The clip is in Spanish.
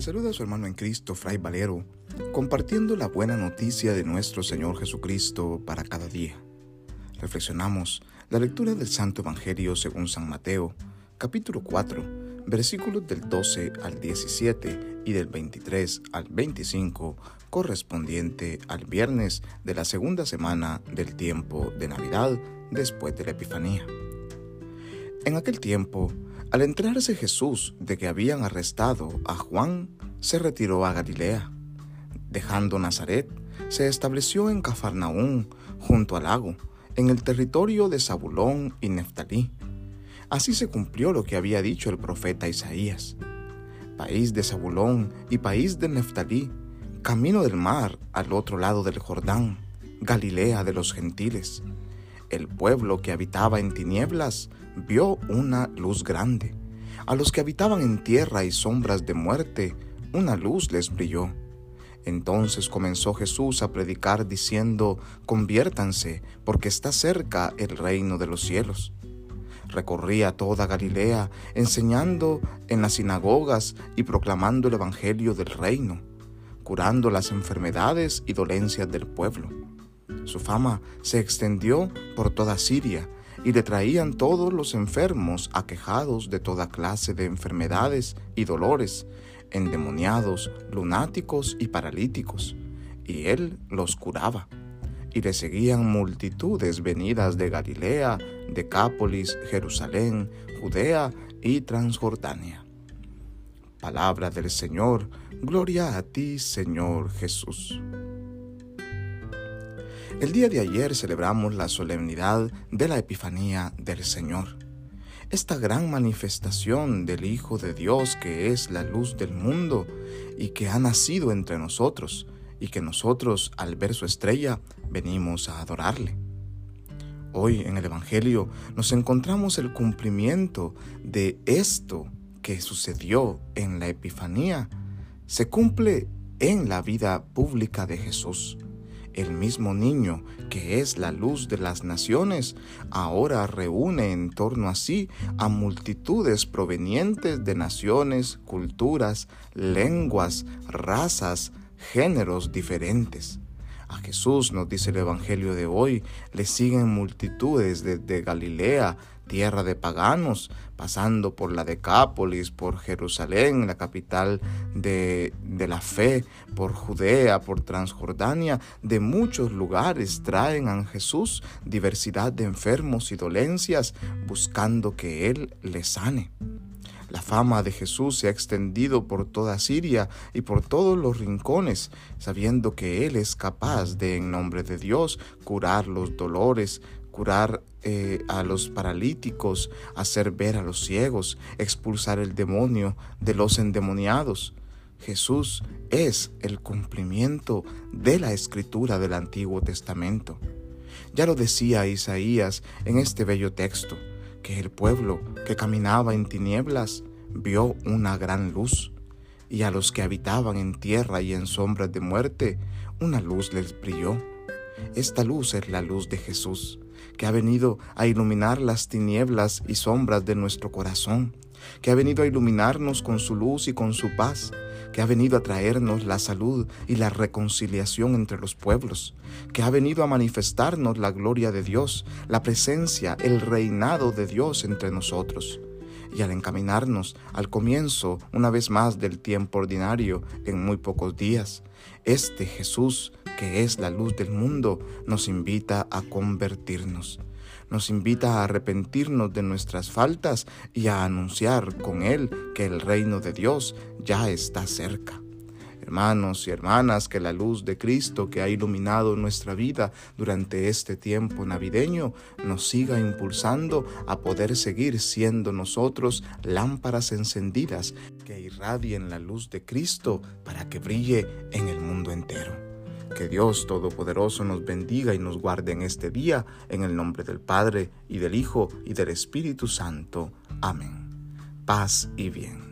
Saluda a su hermano en Cristo, Fray Valero, compartiendo la buena noticia de nuestro Señor Jesucristo para cada día. Reflexionamos la lectura del Santo Evangelio según San Mateo, capítulo 4, versículos del 12 al 17 y del 23 al 25, correspondiente al viernes de la segunda semana del tiempo de Navidad después de la Epifanía. En aquel tiempo, al enterarse Jesús de que habían arrestado a Juan, se retiró a Galilea. Dejando Nazaret, se estableció en Cafarnaún, junto al lago, en el territorio de Zabulón y Neftalí. Así se cumplió lo que había dicho el profeta Isaías. País de Zabulón y país de Neftalí, camino del mar al otro lado del Jordán, Galilea de los gentiles. El pueblo que habitaba en tinieblas vio una luz grande. A los que habitaban en tierra y sombras de muerte, una luz les brilló. Entonces comenzó Jesús a predicar diciendo, conviértanse, porque está cerca el reino de los cielos. Recorría toda Galilea, enseñando en las sinagogas y proclamando el Evangelio del reino, curando las enfermedades y dolencias del pueblo. Su fama se extendió por toda Siria, y le traían todos los enfermos aquejados de toda clase de enfermedades y dolores, endemoniados, lunáticos y paralíticos, y él los curaba. Y le seguían multitudes venidas de Galilea, Decápolis, Jerusalén, Judea y Transjordania. Palabra del Señor, gloria a ti, Señor Jesús. El día de ayer celebramos la solemnidad de la Epifanía del Señor. Esta gran manifestación del Hijo de Dios que es la luz del mundo y que ha nacido entre nosotros y que nosotros al ver su estrella venimos a adorarle. Hoy en el Evangelio nos encontramos el cumplimiento de esto que sucedió en la Epifanía. Se cumple en la vida pública de Jesús el mismo niño, que es la luz de las naciones, ahora reúne en torno a sí a multitudes provenientes de naciones, culturas, lenguas, razas, géneros diferentes. A Jesús, nos dice el Evangelio de hoy, le siguen multitudes desde Galilea, tierra de paganos, pasando por la Decápolis, por Jerusalén, la capital de, de, la fe, por Judea, por Transjordania, de muchos lugares traen a Jesús diversidad de enfermos y dolencias, buscando que Él les sane. La fama de Jesús se ha extendido por toda Siria y por todos los rincones, sabiendo que Él es capaz de, en nombre de Dios, curar los dolores, curar eh, a los paralíticos, hacer ver a los ciegos, expulsar el demonio de los endemoniados. Jesús es el cumplimiento de la escritura del Antiguo Testamento. Ya lo decía Isaías en este bello texto que el pueblo que caminaba en tinieblas vio una gran luz, y a los que habitaban en tierra y en sombras de muerte, una luz les brilló. Esta luz es la luz de Jesús, que ha venido a iluminar las tinieblas y sombras de nuestro corazón, que ha venido a iluminarnos con su luz y con su paz, que ha venido a traernos la salud y la reconciliación entre los pueblos, que ha venido a manifestarnos la gloria de Dios, la presencia, el reinado de Dios entre nosotros. Y al encaminarnos al comienzo, una vez más, del tiempo ordinario, en muy pocos días, este Jesús, que es la luz del mundo, nos invita a convertirnos nos invita a arrepentirnos de nuestras faltas y a anunciar con Él que el reino de Dios ya está cerca. Hermanos y hermanas, que la luz de Cristo que ha iluminado nuestra vida durante este tiempo navideño nos siga impulsando a poder seguir siendo nosotros lámparas encendidas que irradien la luz de Cristo para que brille en el mundo entero. Que Dios Todopoderoso nos bendiga y nos guarde en este día, en el nombre del Padre, y del Hijo, y del Espíritu Santo. Amén. Paz y bien.